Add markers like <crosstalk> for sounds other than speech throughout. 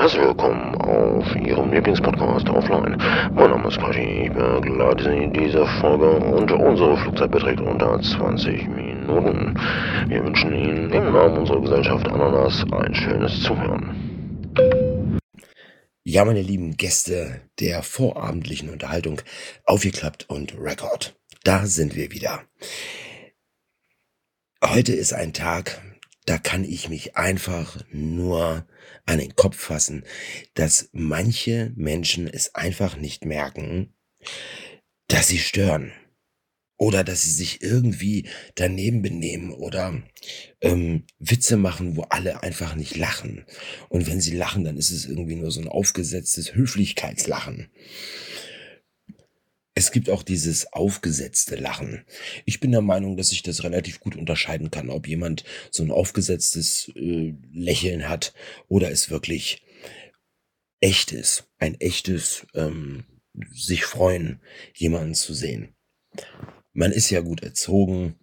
Herzlich willkommen auf Ihrem Lieblingspodcast Offline. Mein Name ist Quashi, ich begleite Sie in dieser Folge und unsere Flugzeit beträgt unter 20 Minuten. Wir wünschen Ihnen im Namen unserer Gesellschaft Ananas ein schönes Zuhören. Ja, meine lieben Gäste der vorabendlichen Unterhaltung, aufgeklappt und Record. Da sind wir wieder. Heute ist ein Tag, da kann ich mich einfach nur an den Kopf fassen, dass manche Menschen es einfach nicht merken, dass sie stören oder dass sie sich irgendwie daneben benehmen oder ähm, Witze machen, wo alle einfach nicht lachen. Und wenn sie lachen, dann ist es irgendwie nur so ein aufgesetztes Höflichkeitslachen. Es gibt auch dieses aufgesetzte Lachen. Ich bin der Meinung, dass ich das relativ gut unterscheiden kann, ob jemand so ein aufgesetztes äh, Lächeln hat oder es wirklich echt ist. Ein echtes ähm, sich freuen, jemanden zu sehen. Man ist ja gut erzogen,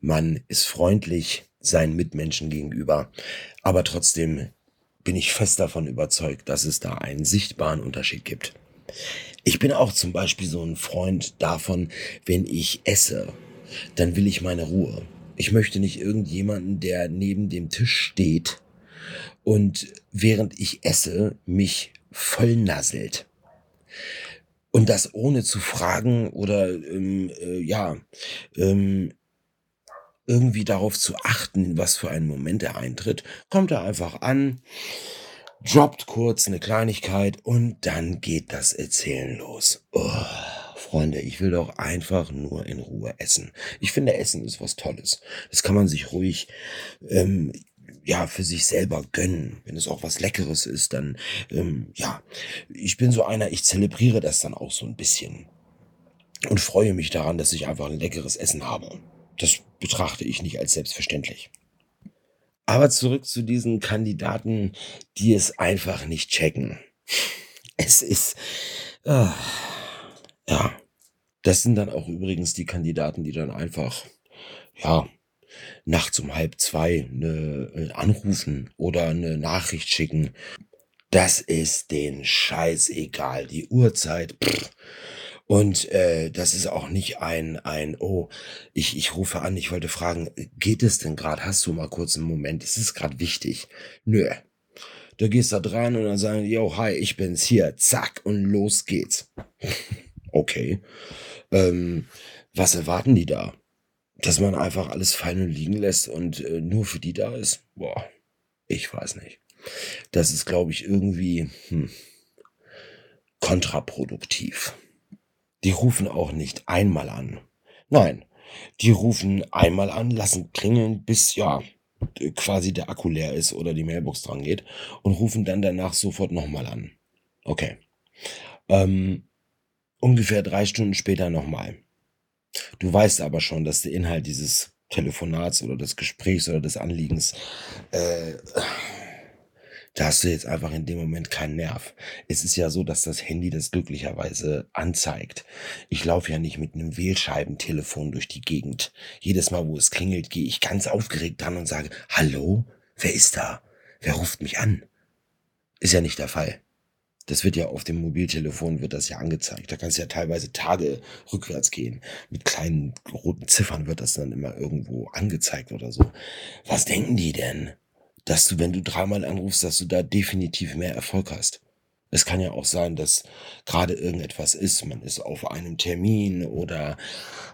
man ist freundlich seinen Mitmenschen gegenüber, aber trotzdem bin ich fest davon überzeugt, dass es da einen sichtbaren Unterschied gibt. Ich bin auch zum Beispiel so ein Freund davon, wenn ich esse, dann will ich meine Ruhe. Ich möchte nicht irgendjemanden, der neben dem Tisch steht und während ich esse mich vollnasselt. Und das ohne zu fragen oder ähm, äh, ja, ähm, irgendwie darauf zu achten, was für einen Moment er eintritt, kommt er einfach an, droppt kurz eine Kleinigkeit und dann geht das Erzählen los. Oh, Freunde, ich will doch einfach nur in Ruhe essen. Ich finde, Essen ist was Tolles. Das kann man sich ruhig, ähm, ja, für sich selber gönnen. Wenn es auch was Leckeres ist, dann, ähm, ja, ich bin so einer, ich zelebriere das dann auch so ein bisschen. Und freue mich daran, dass ich einfach ein leckeres Essen habe. Das betrachte ich nicht als selbstverständlich. Aber zurück zu diesen Kandidaten, die es einfach nicht checken. Es ist, äh, ja, das sind dann auch übrigens die Kandidaten, die dann einfach, ja, nachts um halb zwei eine, äh, anrufen oder eine Nachricht schicken. Das ist den Scheiß egal. Die Uhrzeit, pff, und äh, das ist auch nicht ein, ein, oh, ich, ich rufe an, ich wollte fragen, geht es denn gerade? Hast du mal kurz einen Moment? Ist es gerade wichtig? Nö. Du gehst da dran und dann sagen, yo, hi, ich bin's hier. Zack, und los geht's. <laughs> okay. Ähm, was erwarten die da? Dass man einfach alles fallen und liegen lässt und äh, nur für die da ist? Boah, ich weiß nicht. Das ist, glaube ich, irgendwie hm, kontraproduktiv. Die rufen auch nicht einmal an. Nein, die rufen einmal an, lassen klingeln, bis ja quasi der Akku leer ist oder die Mailbox dran geht und rufen dann danach sofort nochmal an. Okay. Ähm, ungefähr drei Stunden später nochmal. Du weißt aber schon, dass der Inhalt dieses Telefonats oder des Gesprächs oder des Anliegens äh, da hast du jetzt einfach in dem Moment keinen Nerv. Es ist ja so, dass das Handy das glücklicherweise anzeigt. Ich laufe ja nicht mit einem Wählscheibentelefon durch die Gegend. Jedes Mal, wo es klingelt, gehe ich ganz aufgeregt dran und sage, hallo, wer ist da? Wer ruft mich an? Ist ja nicht der Fall. Das wird ja auf dem Mobiltelefon wird das ja angezeigt. Da kannst du ja teilweise Tage rückwärts gehen. Mit kleinen roten Ziffern wird das dann immer irgendwo angezeigt oder so. Was denken die denn? Dass du, wenn du dreimal anrufst, dass du da definitiv mehr Erfolg hast. Es kann ja auch sein, dass gerade irgendetwas ist. Man ist auf einem Termin oder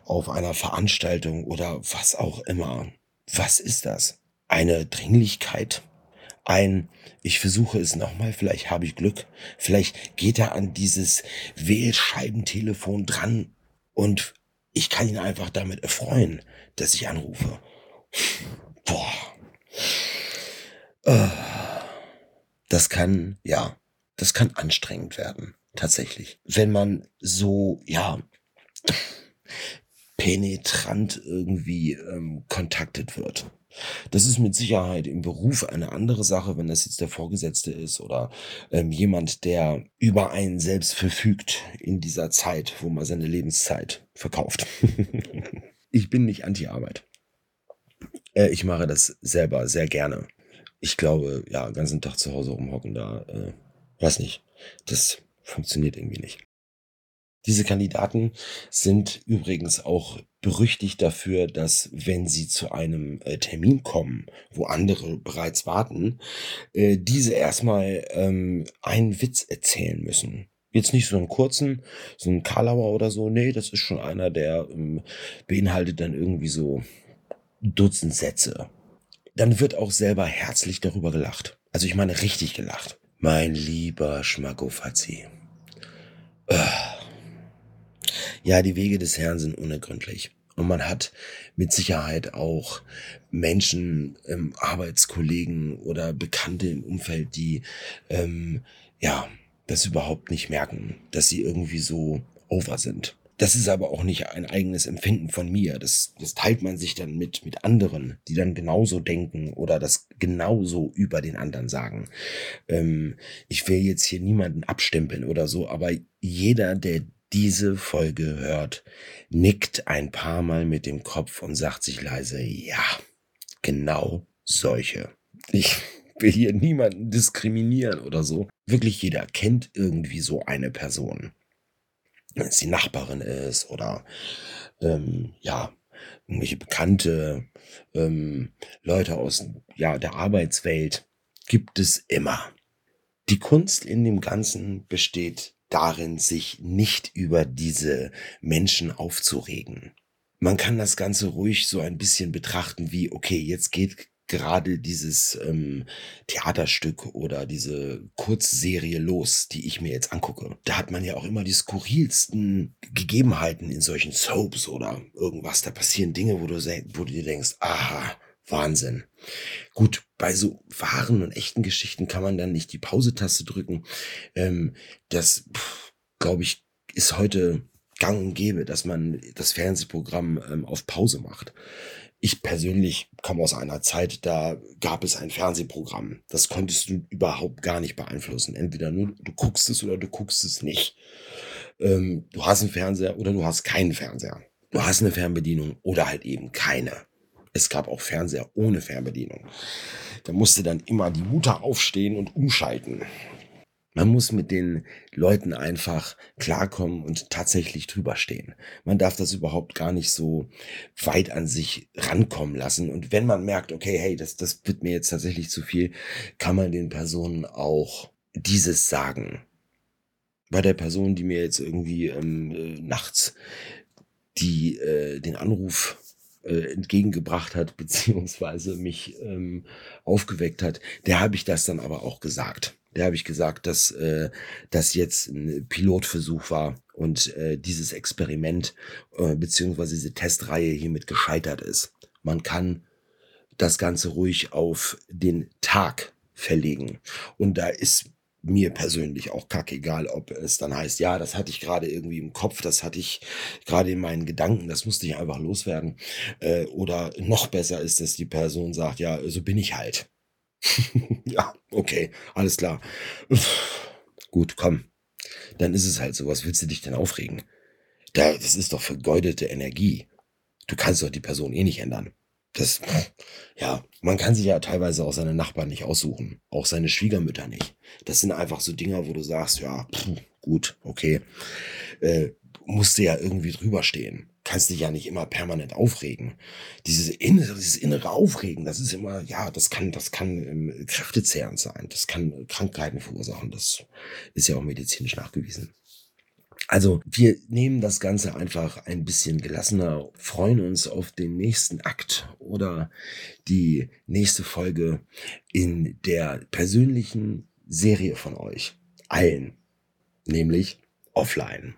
auf einer Veranstaltung oder was auch immer. Was ist das? Eine Dringlichkeit? Ein, ich versuche es nochmal, vielleicht habe ich Glück. Vielleicht geht er an dieses Wählscheibentelefon dran und ich kann ihn einfach damit erfreuen, dass ich anrufe. Boah. Das kann, ja, das kann anstrengend werden, tatsächlich. Wenn man so, ja, penetrant irgendwie ähm, kontaktet wird. Das ist mit Sicherheit im Beruf eine andere Sache, wenn das jetzt der Vorgesetzte ist oder ähm, jemand, der über einen selbst verfügt in dieser Zeit, wo man seine Lebenszeit verkauft. <laughs> ich bin nicht anti-Arbeit. Äh, ich mache das selber sehr gerne ich glaube, ja, den ganzen Tag zu Hause rumhocken, da äh, Weiß nicht. Das funktioniert irgendwie nicht. Diese Kandidaten sind übrigens auch berüchtigt dafür, dass wenn sie zu einem äh, Termin kommen, wo andere bereits warten, äh, diese erstmal ähm, einen Witz erzählen müssen. Jetzt nicht so einen kurzen, so einen Karlauer oder so. Nee, das ist schon einer, der ähm, beinhaltet dann irgendwie so Dutzend Sätze. Dann wird auch selber herzlich darüber gelacht. Also ich meine richtig gelacht. Mein lieber Schmackofatzi. Äh. Ja, die Wege des Herrn sind unergründlich. Und man hat mit Sicherheit auch Menschen, ähm, Arbeitskollegen oder Bekannte im Umfeld, die ähm, ja das überhaupt nicht merken, dass sie irgendwie so over sind. Das ist aber auch nicht ein eigenes Empfinden von mir. Das, das teilt man sich dann mit, mit anderen, die dann genauso denken oder das genauso über den anderen sagen. Ähm, ich will jetzt hier niemanden abstempeln oder so, aber jeder, der diese Folge hört, nickt ein paar Mal mit dem Kopf und sagt sich leise, ja, genau solche. Ich will hier niemanden diskriminieren oder so. Wirklich jeder kennt irgendwie so eine Person. Wenn es die Nachbarin ist oder ähm, ja, irgendwelche Bekannte, ähm, Leute aus ja, der Arbeitswelt, gibt es immer. Die Kunst in dem Ganzen besteht darin, sich nicht über diese Menschen aufzuregen. Man kann das Ganze ruhig so ein bisschen betrachten wie, okay, jetzt geht gerade dieses ähm, Theaterstück oder diese Kurzserie los, die ich mir jetzt angucke. Da hat man ja auch immer die skurrilsten Gegebenheiten in solchen Soaps oder irgendwas. Da passieren Dinge, wo du, wo du dir denkst, aha, Wahnsinn. Gut, bei so wahren und echten Geschichten kann man dann nicht die Pause-Taste drücken. Ähm, das, glaube ich, ist heute gang und gäbe, dass man das Fernsehprogramm ähm, auf Pause macht. Ich persönlich komme aus einer Zeit, da gab es ein Fernsehprogramm. Das konntest du überhaupt gar nicht beeinflussen. Entweder nur du guckst es oder du guckst es nicht. Ähm, du hast einen Fernseher oder du hast keinen Fernseher. Du hast eine Fernbedienung oder halt eben keine. Es gab auch Fernseher ohne Fernbedienung. Da musste dann immer die Mutter aufstehen und umschalten. Man muss mit den Leuten einfach klarkommen und tatsächlich drüber stehen. Man darf das überhaupt gar nicht so weit an sich rankommen lassen. Und wenn man merkt, okay, hey, das, das wird mir jetzt tatsächlich zu viel, kann man den Personen auch dieses sagen. Bei der Person, die mir jetzt irgendwie ähm, äh, nachts die äh, den Anruf äh, entgegengebracht hat, <laughs> beziehungsweise mich ähm, aufgeweckt hat, der habe ich das dann aber auch gesagt. Der habe ich gesagt, dass äh, das jetzt ein Pilotversuch war und äh, dieses Experiment äh, beziehungsweise diese Testreihe hiermit gescheitert ist. Man kann das Ganze ruhig auf den Tag verlegen. Und da ist mir persönlich auch kackegal, ob es dann heißt, ja, das hatte ich gerade irgendwie im Kopf, das hatte ich gerade in meinen Gedanken, das musste ich einfach loswerden. Äh, oder noch besser ist, dass die Person sagt, ja, so bin ich halt. <laughs> ja, okay, alles klar. Gut, komm. Dann ist es halt so. Was willst du dich denn aufregen? Da, das ist doch vergeudete Energie. Du kannst doch die Person eh nicht ändern. Das, ja, man kann sich ja teilweise auch seine Nachbarn nicht aussuchen. Auch seine Schwiegermütter nicht. Das sind einfach so Dinger, wo du sagst, ja, pff, gut, okay. Äh, musst du ja irgendwie drüber stehen. Kannst dich ja nicht immer permanent aufregen. Dieses innere, dieses innere Aufregen, das ist immer, ja, das kann, das kann ähm, kräftezehrend sein. Das kann Krankheiten verursachen. Das ist ja auch medizinisch nachgewiesen. Also wir nehmen das Ganze einfach ein bisschen gelassener, freuen uns auf den nächsten Akt oder die nächste Folge in der persönlichen Serie von euch. Allen. Nämlich offline.